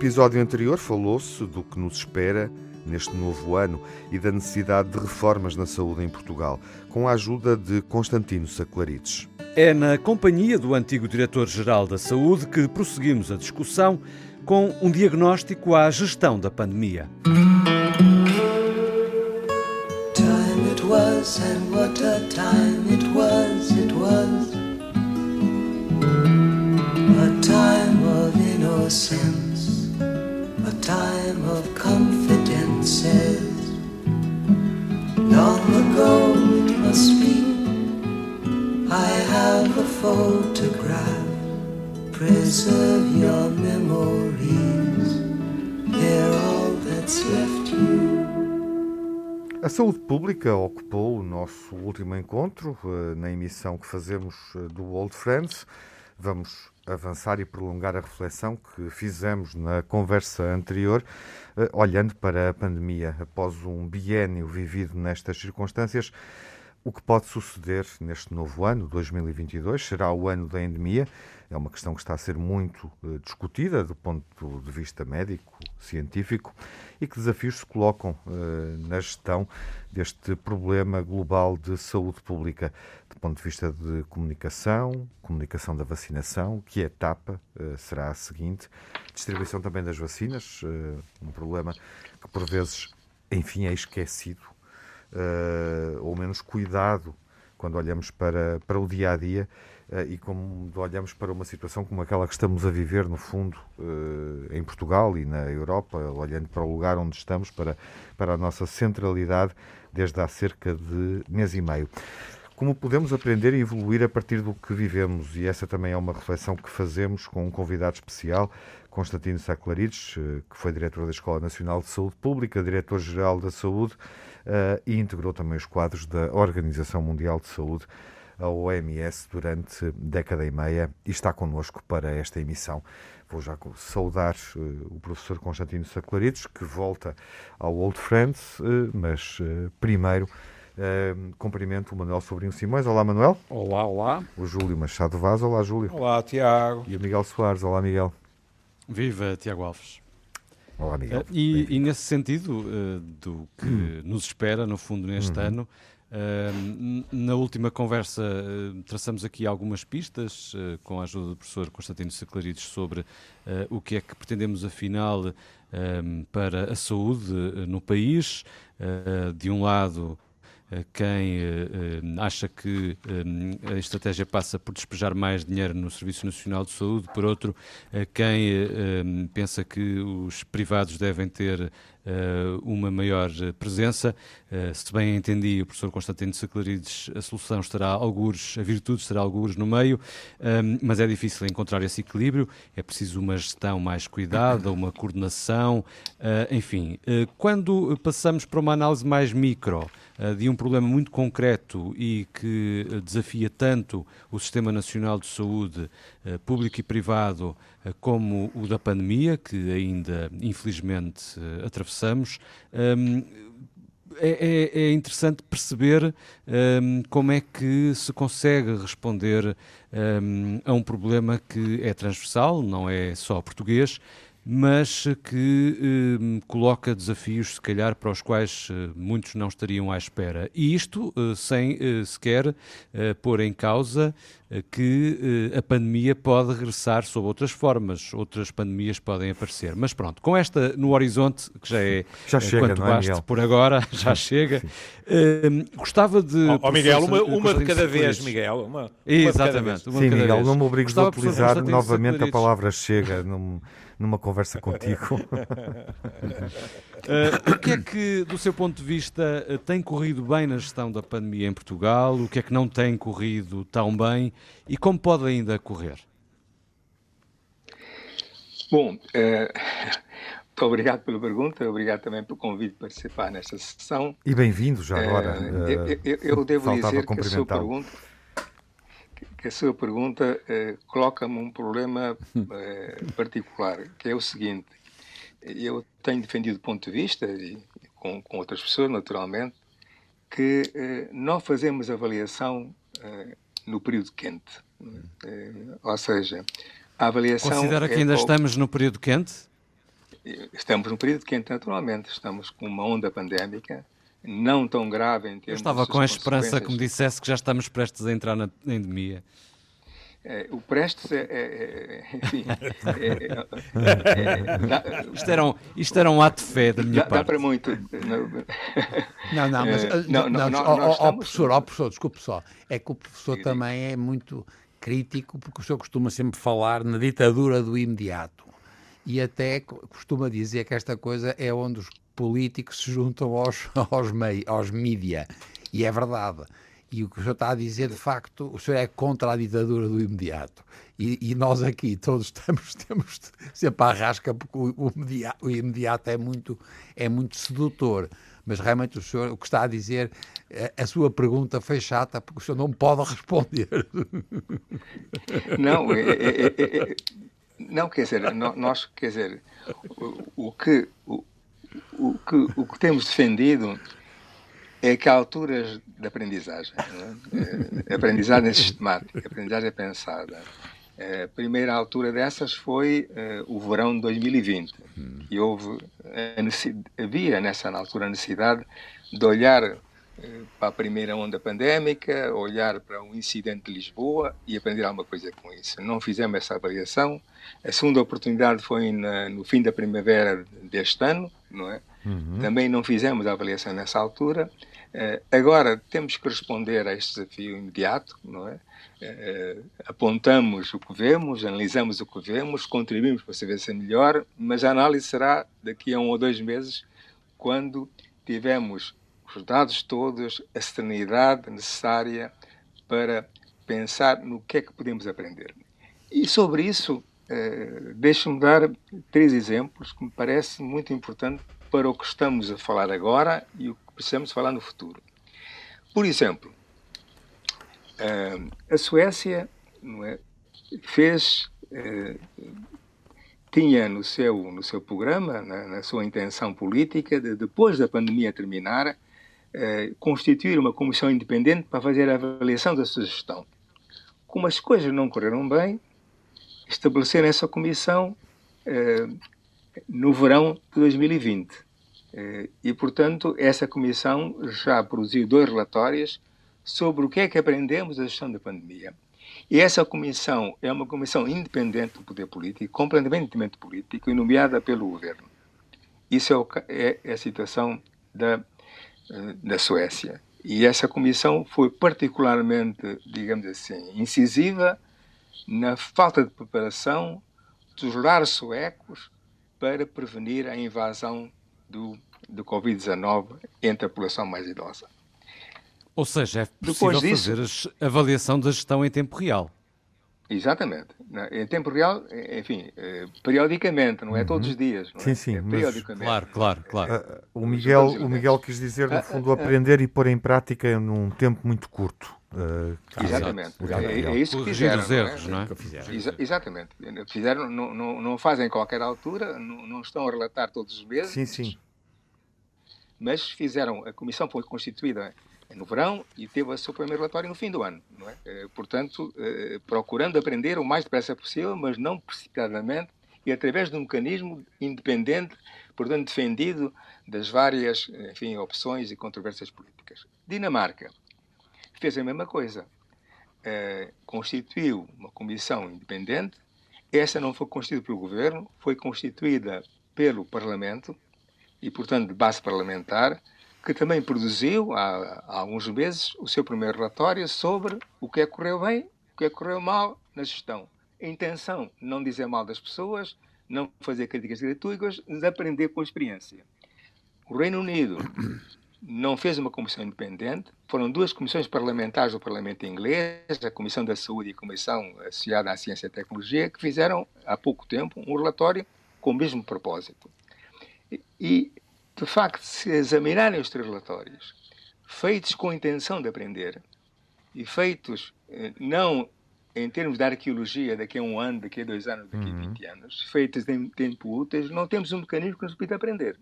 episódio anterior falou-se do que nos espera neste novo ano e da necessidade de reformas na saúde em Portugal, com a ajuda de Constantino Saclarides. É na companhia do antigo Diretor-Geral da Saúde que prosseguimos a discussão com um diagnóstico à gestão da pandemia. Time Long ago it must be, I have a photograph. Preserve your memories, they're all that's left you. A saúde pública ocupou o nosso último encontro eh, na emissão que fazemos eh, do Old Friends. Vamos avançar e prolongar a reflexão que fizemos na conversa anterior, eh, olhando para a pandemia. Após um biênio vivido nestas circunstâncias, o que pode suceder neste novo ano, 2022, será o ano da endemia. É uma questão que está a ser muito uh, discutida do ponto de vista médico, científico, e que desafios se colocam uh, na gestão deste problema global de saúde pública, ponto de vista de comunicação, comunicação da vacinação, que etapa uh, será a seguinte, distribuição também das vacinas, um problema que por vezes, enfim, é esquecido uh, ou menos cuidado quando olhamos para, para o dia a dia uh, e quando olhamos para uma situação como aquela que estamos a viver, no fundo, uh, em Portugal e na Europa, olhando para o lugar onde estamos, para, para a nossa centralidade desde há cerca de mês e meio. Como podemos aprender e evoluir a partir do que vivemos? E essa também é uma reflexão que fazemos com um convidado especial, Constantino Saclarides, que foi diretor da Escola Nacional de Saúde Pública, diretor-geral da Saúde uh, e integrou também os quadros da Organização Mundial de Saúde, a OMS, durante década e meia e está connosco para esta emissão. Vou já saudar uh, o professor Constantino Saclarides, que volta ao Old Friends, mas primeiro Uh, cumprimento o Manuel Sobrinho Simões. Olá, Manuel. Olá, olá. O Júlio Machado Vaz. Olá, Júlio. Olá, Tiago. E o Miguel Soares. Olá, Miguel. Viva, Tiago Alves. Olá, Miguel. Uh, e, e, nesse sentido, uh, do que hum. nos espera, no fundo, neste uhum. ano, uh, na última conversa traçamos aqui algumas pistas, com a ajuda do professor Constantino Saclarides, sobre o que é que pretendemos, afinal, para a saúde no país. de um lado, quem acha que a estratégia passa por despejar mais dinheiro no Serviço Nacional de Saúde, por outro, quem pensa que os privados devem ter uma maior presença. Se bem entendi, o professor Constantino Saclarides, a solução estará algures, a virtude estará algures no meio, mas é difícil encontrar esse equilíbrio, é preciso uma gestão mais cuidada, uma coordenação, enfim. Quando passamos para uma análise mais micro, eh, de um problema muito concreto e que eh, desafia tanto o Sistema Nacional de Saúde, eh, público e privado, como o da pandemia, que ainda infelizmente atravessamos. É, é, é, interessante perceber como é que se consegue responder a um problema que é transversal, não é só português, mas que eh, coloca desafios, se calhar, para os quais eh, muitos não estariam à espera. E isto eh, sem eh, sequer eh, pôr em causa eh, que a pandemia pode regressar sob outras formas, outras pandemias podem aparecer. Mas pronto, com esta no horizonte, que já é já chega, quanto é, baste por agora, já chega, gostava de... Ó oh, oh, Miguel, uma, uma de cada vez, Miguel. Uma, uma Exatamente. Uma Sim, Miguel, vez. não me obrigues a utilizar novamente a palavra chega. Não numa conversa contigo. uh, o que é que, do seu ponto de vista, eh, tem corrido bem na gestão da pandemia em Portugal? O que é que não tem corrido tão bem? E como pode ainda correr? Bom, uh, muito obrigado pela pergunta, obrigado também pelo convite para participar nesta sessão. E bem-vindo já agora. Uh, eu, eu, eu, devo dizer que a sua pergunta que a sua pergunta eh, coloca-me um problema eh, particular, que é o seguinte: eu tenho defendido o ponto de vista, e com, com outras pessoas, naturalmente, que eh, não fazemos avaliação eh, no período quente. Eh, ou seja, a avaliação. Considera que é ainda estamos no período quente? estamos num período quente, naturalmente. Estamos com uma onda pandémica não tão grave em termos Eu estava com a esperança que me dissesse que já estamos prestes a entrar na endemia. É, o Prestes é, é, é enfim, isto, era um, isto era um ato de fé da minha dá, parte. Dá para muito. Não, não, mas não, não, não, estamos... professor, professor, desculpe só, é que o professor sim, também é muito crítico porque o senhor costuma sempre falar na ditadura do imediato e até costuma dizer que esta coisa é onde os políticos se juntam aos, aos, mei, aos mídia e é verdade. E o que o senhor está a dizer, de facto, o senhor é contra a ditadura do imediato. E, e nós aqui todos estamos, temos sempre à rasca, porque o, o, imediato, é muito, é muito sedutor. Mas realmente o senhor, o que está a dizer, a, a sua pergunta foi chata, porque o senhor não pode responder. Não, é, é, é não quer dizer, nós, quer dizer, o, o que, o, o, que, o que temos defendido é que há alturas de aprendizagem. É? aprendizagem sistemática, aprendizagem pensada. A primeira altura dessas foi o verão de 2020. E houve, havia nessa altura a necessidade de olhar para a primeira onda pandémica, olhar para o incidente de Lisboa e aprender alguma coisa com isso. Não fizemos essa avaliação. A segunda oportunidade foi na, no fim da primavera deste ano, não é? Uhum. Também não fizemos a avaliação nessa altura. Uh, agora temos que responder a este desafio imediato, não é? Uh, apontamos o que vemos, analisamos o que vemos, contribuímos para saber se é melhor, mas a análise será daqui a um ou dois meses, quando tivermos os dados todos, a serenidade necessária para pensar no que é que podemos aprender. E sobre isso, uh, deixe-me dar três exemplos que me parecem muito importantes para o que estamos a falar agora e o que precisamos falar no futuro. Por exemplo, eh, a Suécia é, fez eh, tinha no seu no seu programa na, na, sua intenção política de depois da pandemia terminar eh, constituir uma comissão independente para fazer a avaliação da sua gestão. Como as coisas não correram bem, estabelecer essa comissão no verão de 2020. Eh, e, portanto, essa comissão já produziu dois relatórios sobre o que é que aprendemos da gestão da pandemia. E essa comissão é uma comissão independente do poder político, completamente político e nomeada pelo governo. Isso é, é, a situação da, eh, da Suécia. E essa comissão foi particularmente, digamos assim, incisiva na falta de preparação dos lares suecos para prevenir a invasão do, do Covid-19 entre a população mais idosa. Ou seja, é possível disso, fazer a avaliação da gestão em tempo real. Exatamente. Em tempo real, enfim, eh, periodicamente, não é todos os dias. sim, é? sim. É periodicamente. Claro, claro, claro. Uh, o, Miguel, o Miguel quis dizer, no fundo, aprender e pôr em prática num tempo muito curto. Uh, exatamente. É, é, isso que fizeram. os erros, não é? Não é? Exa exatamente. Fizeram, não, não, não fazem em qualquer altura, não, não estão a relatar todos os meses. Sim, sim. Mas fizeram, a comissão foi constituída no verão e teve o seu primeiro relatório no fim do ano. É? Eh, portanto, eh, procurando aprender o mais depressa possível, mas não precipitadamente e através de um mecanismo independente, portanto, defendido das várias enfim, opções e controvérsias políticas. Dinamarca fez a mesma coisa. Uh, constituiu uma comissão independente. Essa não foi constituída pelo governo, foi constituída pelo Parlamento e, portanto, de base parlamentar, que também produziu há, há alguns meses o seu primeiro relatório sobre o que é correu bem, o que é correu mal na gestão. A intenção, não dizer mal das pessoas, não fazer críticas gratuitas, mas aprender com a experiência. O Reino Unido não fez uma comissão independente, foram duas comissões parlamentares do Parlamento inglês, a Comissão da Saúde e a Comissão Associada à Ciência e Tecnologia, que fizeram há pouco tempo um relatório com o mesmo propósito. E, de facto, se examinarem os três relatórios, feitos com a intenção de aprender e feitos eh, não em termos de arqueologia daqui a um ano, daqui a dois anos, daqui a uhum. 20 anos, feitos em tempo úteis, não temos um mecanismo que nos permita aprender.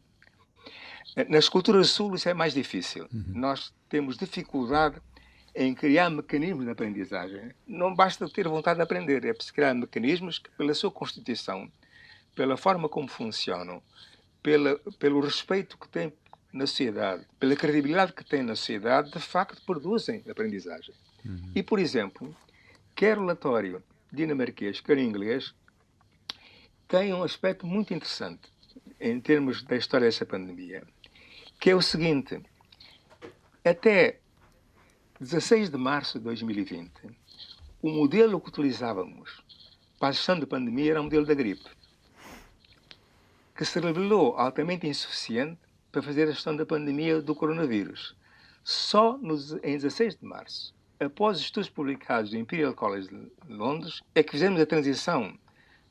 Nas culturas sul isso é mais difícil. Uhum. Nós temos dificuldade em criar mecanismos de aprendizagem. Não basta ter vontade de aprender, é preciso criar mecanismos que, pela sua constituição, pela forma como funcionam, pela, pelo respeito que têm na sociedade, pela credibilidade que têm na sociedade, de facto produzem aprendizagem. Uhum. E, por exemplo, quer o relatório dinamarquês, quer inglês, tem um aspecto muito interessante em termos da história dessa pandemia, que é o seguinte: até 16 de março de 2020, o modelo que utilizávamos para a gestão da pandemia era o modelo da gripe, que se revelou altamente insuficiente para fazer a gestão da pandemia do coronavírus. Só nos, em 16 de março, após os estudos publicados do Imperial College de Londres, é que fizemos a transição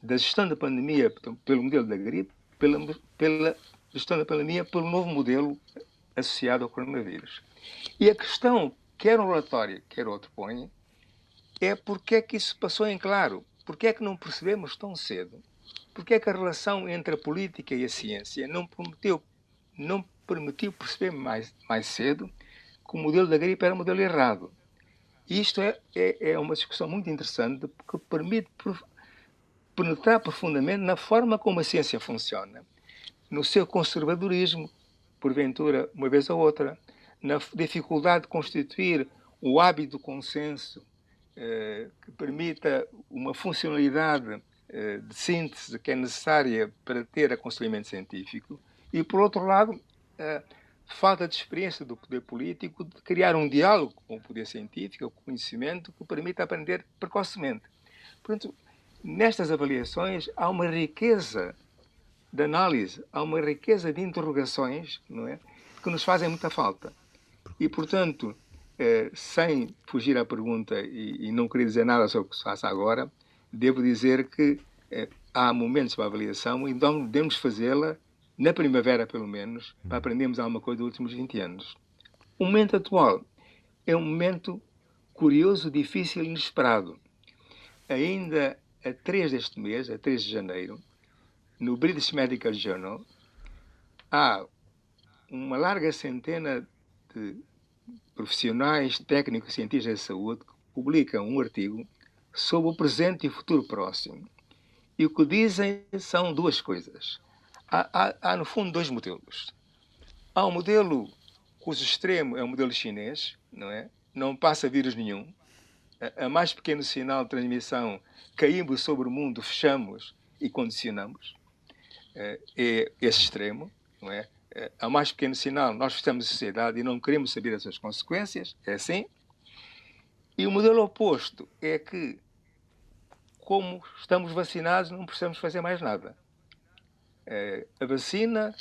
da gestão da pandemia pelo modelo da gripe pela, pela gestão da pandemia pelo novo modelo associado ao coronavírus. E a questão, quer um relatório, quer outro põe, é porque é que isso passou em claro. Porque é que não percebemos tão cedo? Porque é que a relação entre a política e a ciência não permitiu, não permitiu perceber mais, mais cedo que o modelo da gripe era o modelo errado? E isto é, é, é uma discussão muito interessante porque permite penetrar profundamente na forma como a ciência funciona, no seu conservadorismo, porventura, uma vez ou outra, na dificuldade de constituir o hábito do consenso eh, que permita uma funcionalidade de síntese que é necessária para ter aconselhamento científico, e, por outro lado, a falta de experiência do poder político de criar um diálogo com o poder científico, com o conhecimento, que permita aprender precocemente. Portanto, nestas avaliações há uma riqueza de análise, há uma riqueza de interrogações não é, que nos fazem muita falta. E, portanto, eh, sem fugir à pergunta e, e, não querer dizer nada sobre o que se faça agora, devo dizer que eh, há momentos para avaliação e então devemos fazê-la na primavera, pelo menos, para aprendermos alguma coisa dos últimos 20 anos. O momento atual é um momento curioso, difícil e inesperado. Ainda a 3 deste mês, a 3 de janeiro, no British Medical Journal, há uma larga centena de profissionais, técnicos, cientistas de saúde que publicam um artigo sobre o presente e futuro próximo. E o que dizem são duas coisas. Há, há, há no fundo, dois modelos. Há um modelo cujo extremo é o modelo chinês, não é? Não passa vírus nenhum. A, a mais pequeno sinal de transmissão, caímos sobre o mundo, fechamos e condicionamos. É, é esse extremo, não é? é? A mais pequeno sinal, nós fechamos a sociedade e não queremos saber as suas consequências, é assim. E o modelo oposto é que, como estamos vacinados, não precisamos fazer mais nada. É, a vacina,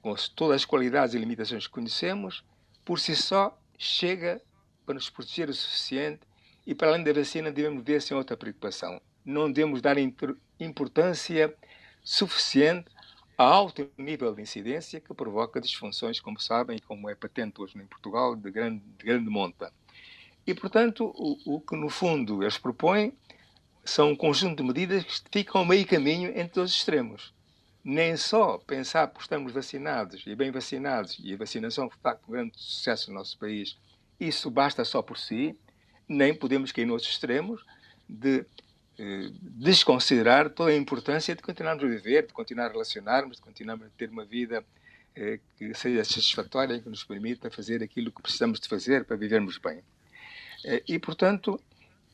com todas as qualidades e limitações que conhecemos, por si só chega para nos proteger o suficiente e, para além da vacina, devemos ver sem outra preocupação. Não devemos dar importância suficiente a alto nível de incidência que provoca disfunções, como sabem, como é patente hoje em Portugal, de grande, de grande monta. E, portanto, o, o, que no fundo eles propõem são um conjunto de medidas que ficam meio caminho entre os extremos. Nem só pensar que estamos vacinados e bem vacinados, e a vacinação facto um grande sucesso no nosso país, isso basta só por si, nem podemos cair nos extremos de eh, desconsiderar toda a importância de continuarmos a viver, de continuar a relacionarmos, de continuarmos a ter uma vida eh, que seja satisfatória que nos permita fazer aquilo que precisamos de fazer para vivermos bem. Eh, e, portanto,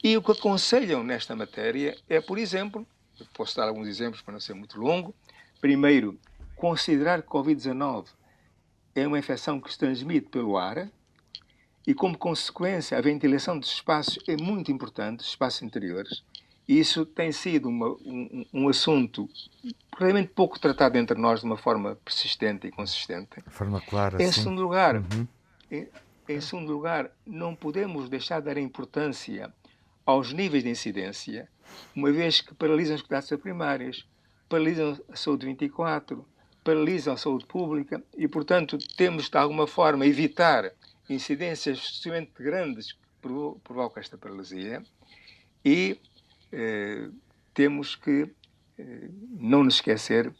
e o que aconselham nesta matéria é, por exemplo, posso dar alguns exemplos para não ser muito longo. Primeiro, considerar que Covid-19 é uma infecção que se transmite pelo ar e, como consequência, a ventilação dos espaços é muito importante, espaços interiores, isso tem sido uma, um, um, assunto realmente pouco tratado entre nós de uma forma persistente e consistente. De forma clara, em sim. segundo lugar, uhum. em, em segundo lugar, não podemos deixar de dar importância aos níveis de incidência, uma vez que paralisam os cuidados primários, paralisam a saúde 24, paralisam a saúde pública e, portanto, temos de alguma forma evitar incidências extremamente grandes que provocam esta paralisia e eh, temos que eh, não nos esquecer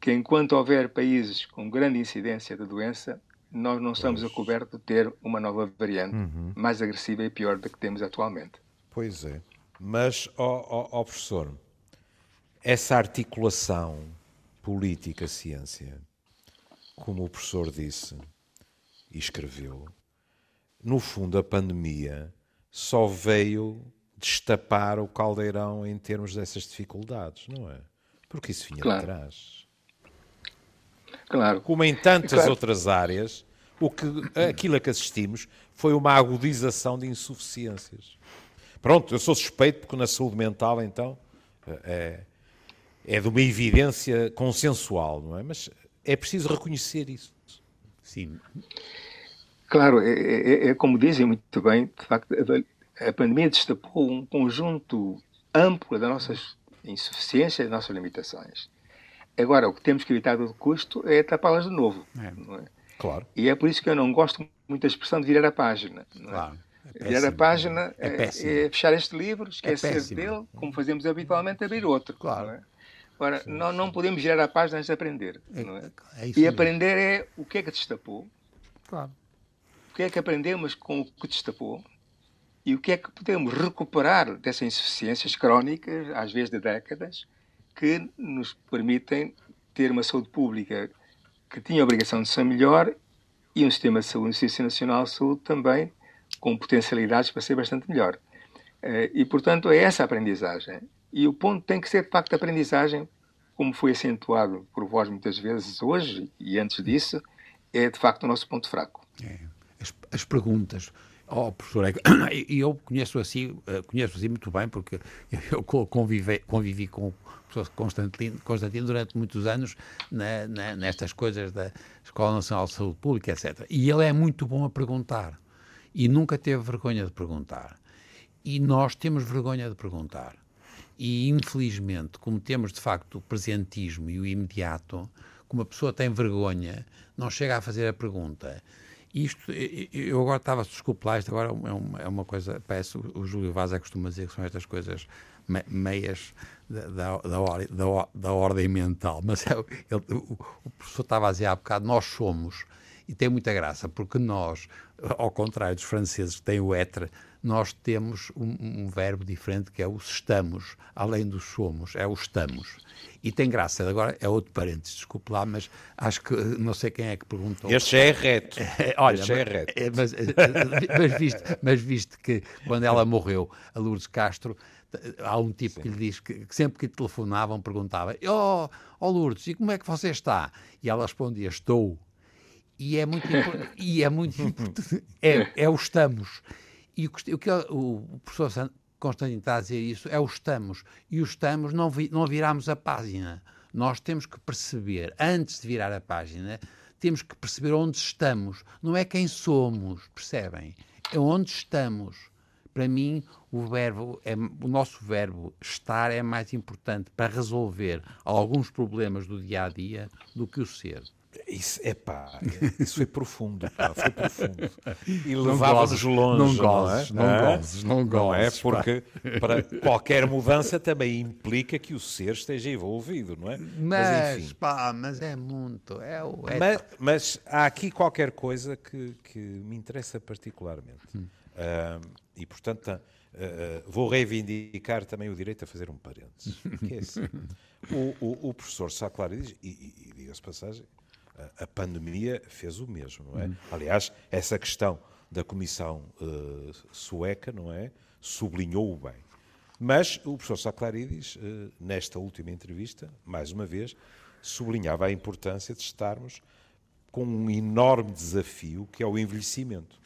que enquanto houver países com grande incidência da doença, nós não estamos a coberto de ter uma nova variante uhum. mais agressiva e pior do que temos atualmente. Pois é. Mas, ó, ó, ó professor, essa articulação política-ciência, como o professor disse e escreveu, no fundo a pandemia só veio destapar o caldeirão em termos dessas dificuldades, não é? Porque isso vinha claro. de trás. Claro. Como em tantas claro. outras áreas, o que, aquilo a que assistimos foi uma agudização de insuficiências. Pronto, eu sou suspeito porque na saúde mental, então, é, é de uma evidência consensual, não é? Mas é preciso reconhecer isso. Sim. Claro, é, é, é como dizem muito bem, de facto, a pandemia destapou um conjunto amplo das nossas insuficiências das nossas limitações. Agora, o que temos que evitar a todo custo é tapá-las de novo. É. é. Claro. E é por isso que eu não gosto muito da expressão de virar a página. É? Claro. É virar a página é, é, é, fechar este livro, esquecer dele, como fazemos habitualmente, abrir outro. Claro. Agora, sim, não, não podemos virar a página antes de aprender. Não é? e aprender é o que é que destapou. Claro. O que é que aprendemos com o que destapou e o que é que podemos recuperar dessas insuficiências crónicas, às vezes de décadas, que nos permitem ter uma saúde pública que tinha a obrigação de ser melhor e um sistema de saúde, um Sistema Nacional de Saúde também com potencialidades para ser bastante melhor. Eh, e, portanto, é essa a aprendizagem. E o ponto tem que ser, de facto, a aprendizagem, como foi acentuado por vós muitas vezes hoje e antes disso, é, de facto, o nosso ponto fraco. É. As, as perguntas Oh, professor, e eu conheço assim, conheço assim muito bem, porque eu convivi, convivi com o professor Constantino, Constantino durante muitos anos na, na, nestas coisas da Escola Nacional de Saúde Pública, etc. E ele é muito bom a perguntar. E nunca teve vergonha de perguntar. E nós temos vergonha de perguntar. E, infelizmente, como temos de facto o presentismo e o imediato, como a pessoa tem vergonha, não chega a fazer a pergunta isto, eu agora estava, desculpe lá, isto agora é uma, é uma coisa, parece, o Júlio Vaz é costuma dizer que são estas coisas meias da, da, da, da ordem mental, mas é, ele, o, o professor estava a dizer há bocado, nós somos, e tem muita graça, porque nós, ao contrário dos franceses que têm o être, nós temos um, um, verbo diferente que é o estamos, além do somos, é o estamos. E tem graça, agora é outro parênteses, desculpe lá, mas acho que não sei quem é que perguntou. Este é reto. Olha, este é reto. Mas, mas, visto, mas visto que quando ela morreu, a Lourdes Castro, há um tipo Sim. que lhe diz que, que, sempre que lhe telefonavam perguntava: Oh, oh Lourdes, e como é que você está? E ela respondia: Estou. E é muito, e é muito. É, é o estamos. E o, que o professor Constantino está a dizer isso é o estamos. E o estamos não, vi, não viramos a página. Nós temos que perceber, antes de virar a página, temos que perceber onde estamos. Não é quem somos, percebem? É onde estamos. Para mim, o verbo, é, o nosso verbo estar é mais importante para resolver alguns problemas do dia a dia do que o ser. Isso, epá, isso foi profundo, pá, foi profundo. E levava-nos longe, não gozes, não, é? não gozes, não gozes. Não é? Porque para qualquer mudança também implica que o ser esteja envolvido, não é? Mas, mas enfim. pá, mas é muito, é, é... Mas, mas, há aqui qualquer coisa que, que me interessa particularmente. Hum. Uh, e, portanto, uh, vou reivindicar também o direito a fazer um parênteses. Que é assim. o, o, o professor Saclari diz, e, e, e diga-se passagem, a pandemia fez o mesmo, não é? Uhum. Aliás, essa questão da Comissão uh, sueca, não é? Sublinhou-o bem. Mas o professor Saclarides, uh, nesta última entrevista, mais uma vez, sublinhava a importância de estarmos com um enorme desafio que é o envelhecimento.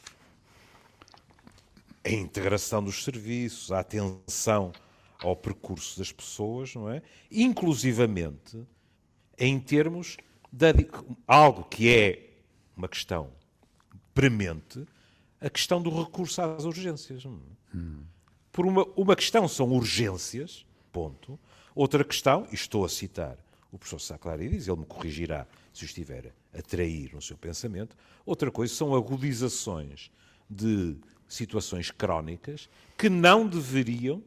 A integração dos serviços, a atenção ao percurso das pessoas, não é? Inclusivamente em termos algo que é uma questão premente, a questão do recurso às urgências. Hum. Por uma, uma questão são urgências, ponto. Outra questão, e estou a citar o professor Saclarides, ele me corrigirá se eu estiver a trair no seu pensamento. Outra coisa são agudizações de situações crónicas que não deveriam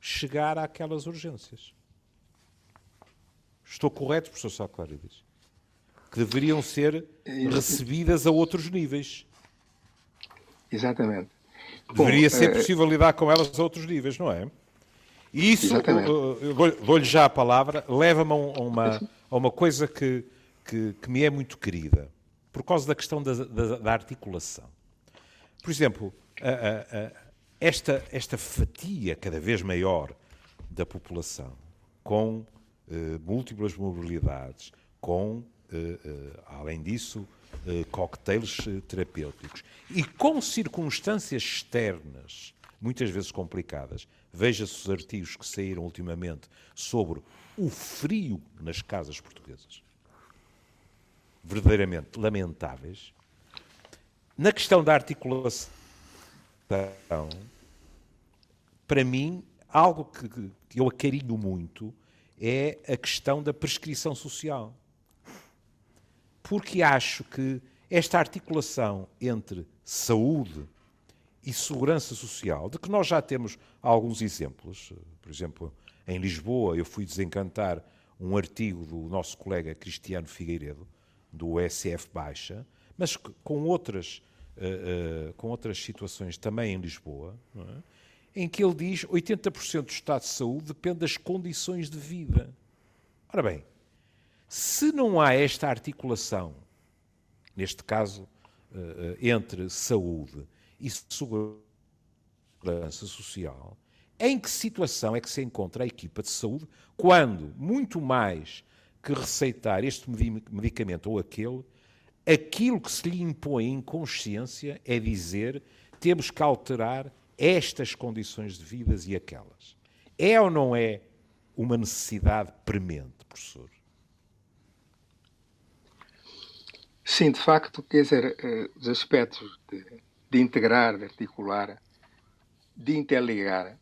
chegar àquelas urgências. Estou correto, professor Saclarides? Que deveriam ser recebidas a outros níveis. Exatamente. Deveria Bom, ser eh, possível lidar com elas a outros níveis, não é? E isso, dou-lhe já a palavra, leva-me a, uma, a uma coisa que, que, que, me é muito querida, por causa da questão da, da, da articulação. Por exemplo, a, a, esta, esta fatia cada vez maior da população, com eh, múltiplas mobilidades, com, eh, eh, além disso, cocktails terapêuticos e com circunstâncias externas, muitas vezes complicadas. Veja-se os artigos que saíram ultimamente sobre o frio nas casas portuguesas. Verdadeiramente lamentáveis. Na questão da articulação, para mim, algo que, que eu acarinho muito é a questão da prescrição social. Porque acho que esta articulação entre saúde e segurança social, de que nós já temos alguns exemplos, por exemplo, em Lisboa eu fui desencantar um artigo do nosso colega Cristiano Figueiredo, do SF Baixa, mas com outras, uh, uh, com outras situações também em Lisboa, é? em que ele diz que 80% do estado de saúde depende das condições de vida. Ora bem, se não há esta articulação, neste caso, eh, eh, entre saúde e segurança social, em que situação é que se encontra a equipa de saúde quando, muito mais que receitar este medicamento ou aquele, aquilo que se lhe impõe em consciência é dizer temos que alterar estas condições de vidas e aquelas. É ou não é uma necessidade premente, professor? Sim, de facto, quer dizer, eh, os aspectos de, de integrar, de articular, de interligar,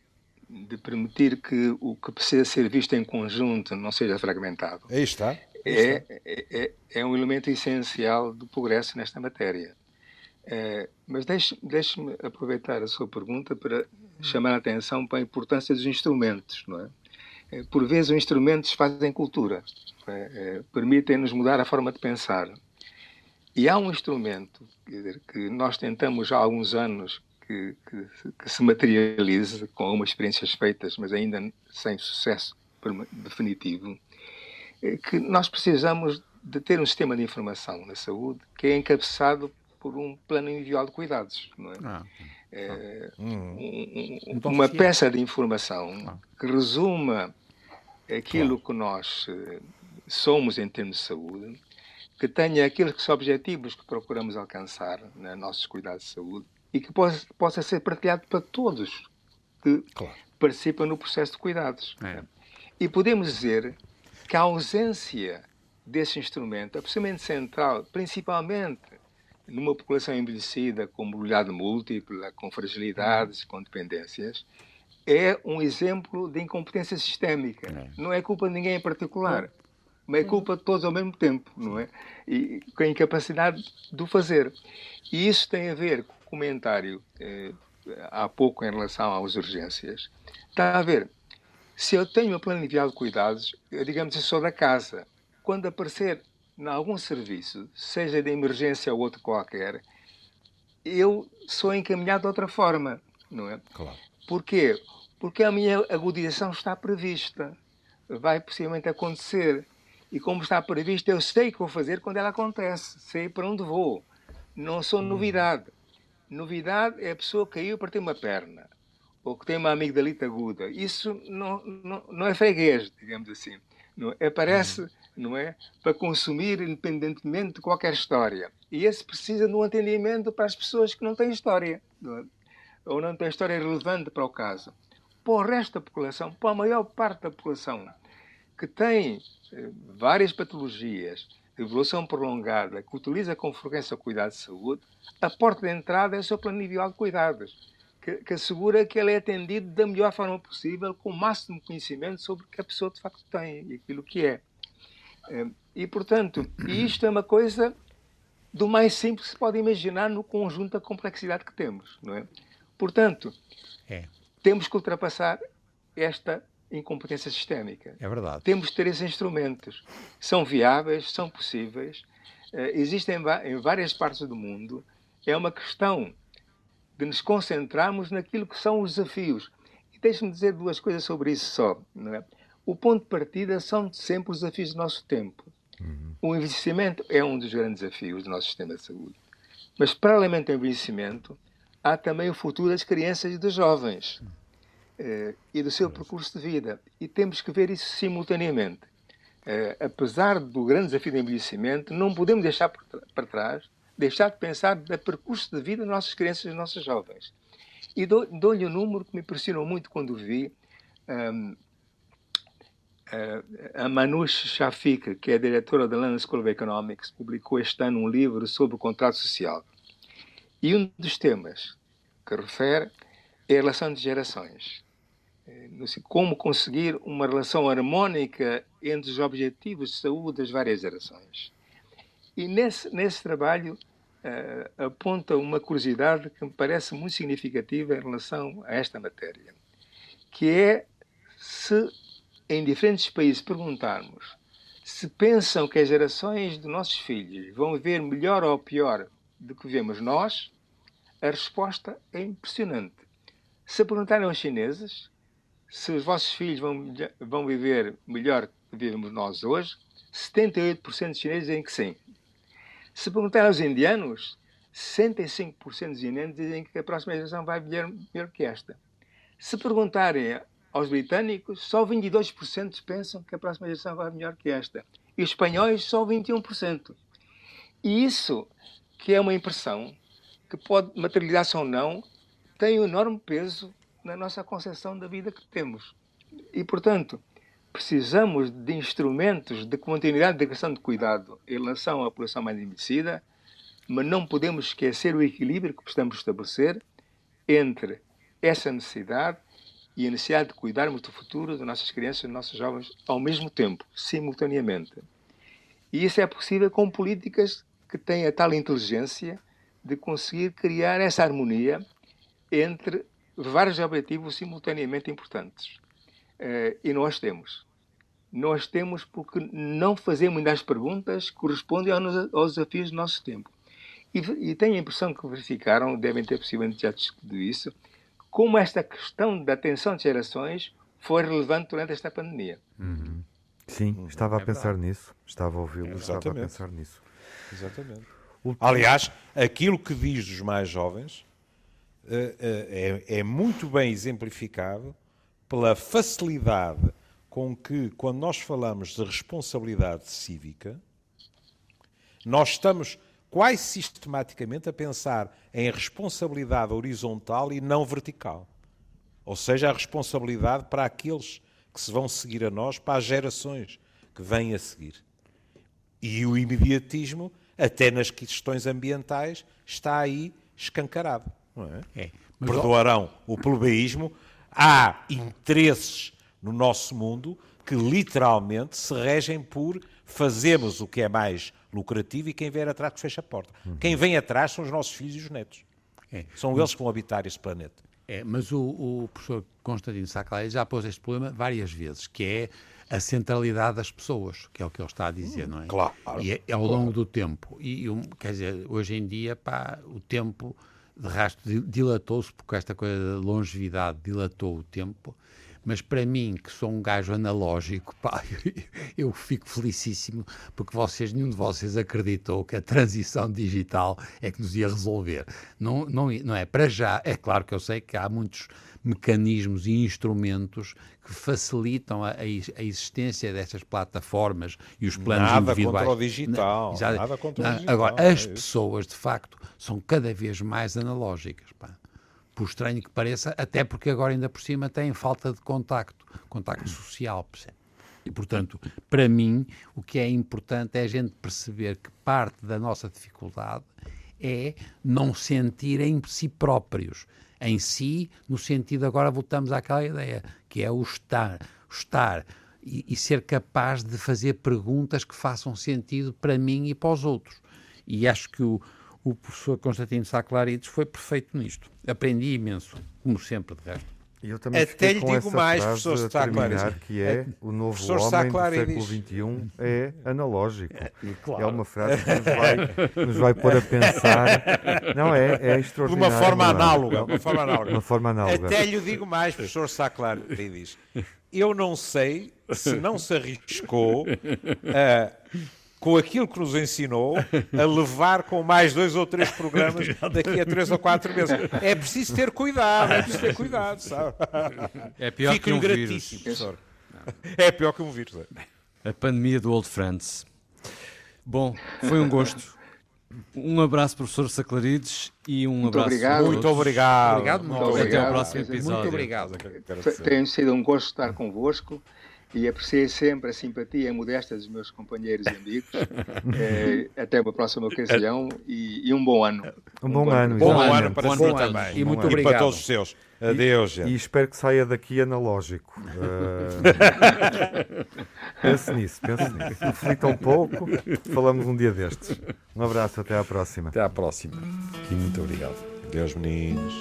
de permitir que o que precisa ser visto em conjunto não seja fragmentado. Aí está. Aí é, está. É, é, é, um elemento essencial do progresso nesta matéria. É, mas deixe-me deixe aproveitar a sua pergunta para chamar a atenção para a importância dos instrumentos, não é? é por vezes os instrumentos fazem cultura, permitem-nos mudar a forma de pensar. E há um instrumento dizer, que nós tentamos há alguns anos que, que, que, se materialize com algumas experiências feitas, mas ainda sem sucesso definitivo, é que nós precisamos de ter um sistema de informação na saúde que é encabeçado por um plano individual de cuidados. Não é? Ah, é hum. um, um, uma peça de informação ah. que resuma aquilo que nós eh, somos em termos de saúde, que tenha aqueles objetivos que procuramos alcançar nos nossos cuidados de saúde e que possa, possa ser partilhado para todos que claro. participam no processo de cuidados. É. E podemos dizer que a ausência desse instrumento, absolutamente central, principalmente numa população envelhecida com mobilidade múltipla, com fragilidades, com dependências, é um exemplo de incompetência sistémica. É. Não é culpa de ninguém em particular, mas é culpa de todos ao mesmo tempo, não é? E com a incapacidade de o fazer. E isso tem a ver com o comentário eh, há pouco em relação às urgências. Está a ver, se eu tenho uma planificação de cuidados, eu, digamos, eu sou da casa. Quando aparecer em algum serviço, seja de emergência ou outro qualquer, eu sou encaminhado de outra forma, não é? Claro. Porquê? Porque a minha agudização está prevista, vai possivelmente acontecer. E como está prevista, eu sei o que vou fazer quando ela acontece, sei para onde vou. Não sou hum. novidade. Novidade é a pessoa que caiu para ter uma perna, ou que tem uma amigdalita aguda. Isso não, não, não é freguês, digamos assim. Não, é? aparece hum não é? Para consumir independentemente de qualquer história. E esse precisa de um atendimento para as pessoas que não têm história, não é? ou não têm história relevante para o caso. Para o resto da população, para a maior parte da população que tem eh, várias patologias de evolução prolongada, que utiliza com frequência o cuidado de saúde, a porta de entrada é o seu plano individual de cuidados, que, que assegura que ele é atendido da melhor forma possível, com o máximo conhecimento sobre o que a pessoa de facto tem e aquilo que é. É, e, portanto, isto é uma coisa do mais simples que se pode imaginar no conjunto da complexidade que temos. Não é? Portanto, é. temos que ultrapassar esta incompetência sistémica. É verdade. Temos esses instrumentos. São viáveis, são possíveis, eh, existem em várias partes do mundo. É uma questão de nos concentrarmos naquilo que são os desafios. deixe-me dizer duas coisas sobre isso só. É? O ponto de partida são sempre os desafios do nosso tempo. Uhum. O envelhecimento é um dos grandes desafios do nosso sistema de saúde. Mas, para além do envelhecimento, há também o futuro das crianças e dos jovens eh, e do seu percurso de vida. E temos que ver isso simultaneamente. Eh, apesar do grande desafio do envelhecimento, não podemos deixar para trás, deixar de pensar no percurso de vida das nossas crianças e dos nossos jovens. E dou-lhe um número que me impressionou muito quando vi. Um, a Manouche Shafik, que é a diretora da London School of Economics, publicou este ano um livro sobre o contrato social. E um dos temas que refere é a relação de gerações. Eh, como conseguir uma relação harmónica entre os objetivos de saúde das várias gerações. E nesse, nesse trabalho uh, aponta uma curiosidade que me parece muito significativa em relação a esta matéria, que é se em diferentes países perguntarmos se pensam que as gerações de nossos filhos vão viver melhor ou pior do que vemos nós, a resposta é impressionante. Se perguntarem aos chineses se os vossos filhos vão, vão viver melhor que vivemos nós hoje, 78% dos chineses dizem que sim. Se perguntarem aos indianos, 65% dos indianos dizem que a próxima geração vai viver melhor que esta. Se perguntarem aos britânicos, só 22% pensam que a próxima geração vai melhor que esta. E os espanhóis, só 21%. E isso, que é uma impressão, que pode materializar-se ou não, tem um enorme peso na nossa concepção da vida que temos. E, portanto, precisamos de instrumentos de continuidade de questão de cuidado em relação à população mais envelhecida, mas não podemos esquecer o equilíbrio que precisamos estabelecer entre essa necessidade e a necessidade de cuidarmos do futuro das nossas crianças e dos nossos jovens ao mesmo tempo, simultaneamente. E isso é possível com políticas que têm a tal inteligência de conseguir criar essa harmonia entre vários objetivos simultaneamente importantes. Uh, e nós temos. Nós temos porque não fazemos ainda as perguntas que correspondem aos desafios do nosso tempo. E, e tenho a impressão que verificaram, devem ter possivelmente já discutido isso, como esta questão da atenção de gerações foi relevante durante esta pandemia. Uhum. Sim, hum, estava a é pensar nisso, estava a ouvi-lo, estava a pensar nisso. Exatamente. Aliás, aquilo que diz dos mais jovens é, é muito bem exemplificado pela facilidade com que, quando nós falamos de responsabilidade cívica, nós estamos quase sistematicamente a pensar em responsabilidade horizontal e não vertical. Ou seja, a responsabilidade para aqueles que se vão seguir a nós, para as gerações que vêm a seguir. E o imediatismo, até nas questões ambientais, está aí escancarado. É? é Perdoarão o plebeísmo. Há interesses no nosso mundo que literalmente se regem por fazemos o que é mais lucrativo e quem vier atrás que fecha a porta. Uhum. Quem vem atrás são os nossos filhos e os netos. É. São eles que vão habitar esse planeta. É, mas o, o professor Constantino Saclay já pôs este problema várias vezes, que é a centralidade das pessoas, que é o que ele está a dizer, hum, não é? Claro. E é, é ao longo do tempo. E, quer dizer, hoje em dia, pá, o tempo de rastro dilatou-se, porque esta coisa da longevidade dilatou o tempo, mas para mim, que sou um gajo analógico, pá, eu fico felicíssimo porque vocês, nenhum de vocês acreditou que a transição digital é que nos ia resolver. Não, não, não é? Para já, é claro que eu sei que há muitos mecanismos e instrumentos que facilitam a, a existência destas plataformas e os planos nada individuais. Contra o digital, nada, nada contra o digital. Agora, as é pessoas, de facto, são cada vez mais analógicas. Pá por estranho que pareça, até porque agora ainda por cima têm falta de contacto, contacto social. E, portanto, para mim, o que é importante é a gente perceber que parte da nossa dificuldade é não sentir em si próprios, em si, no sentido, agora voltamos àquela ideia, que é o estar, estar e, e ser capaz de fazer perguntas que façam sentido para mim e para os outros. E acho que o, o professor Constantino Saclarides foi perfeito nisto. Aprendi imenso, como sempre, de resto. E eu também Até lhe digo mais, professor Staclar. que é o novo professor homem do século XXI é analógico. Claro. É uma frase que nos vai, nos vai pôr a pensar. Não, é, é extraordinário. De uma forma análoga. Uma forma análoga. Uma forma análoga. Até lhe digo mais, professor Saclar, diz. Eu não sei se não se arriscou a com aquilo que nos ensinou, a levar com mais dois ou três programas daqui a três ou quatro meses. É preciso ter cuidado, é preciso ter cuidado, sabe? É pior Fico que um gratíssimo, vírus. professor. É pior que um vírus. É. A pandemia do Old Friends. Bom, foi um gosto. Um abraço, professor Saclarides, e um muito abraço. Obrigado. Muito obrigado. Obrigado, muito obrigado. Até o próximo episódio. Muito obrigado. Tem sido um gosto estar convosco e apreciei sempre a simpatia e a modéstia dos meus companheiros e amigos. é, até uma próxima ocasião e, e, um bom ano. Um bom, um bom ano. Bom, bom ano para si também. E muito obrigado. E para todos os seus. Adeus, gente. E espero que saia daqui analógico. Uh... pense nisso, pense nisso. Reflita um pouco, falamos um dia destes. Um abraço, até à próxima. Até à próxima. E muito obrigado. Adeus, meninos.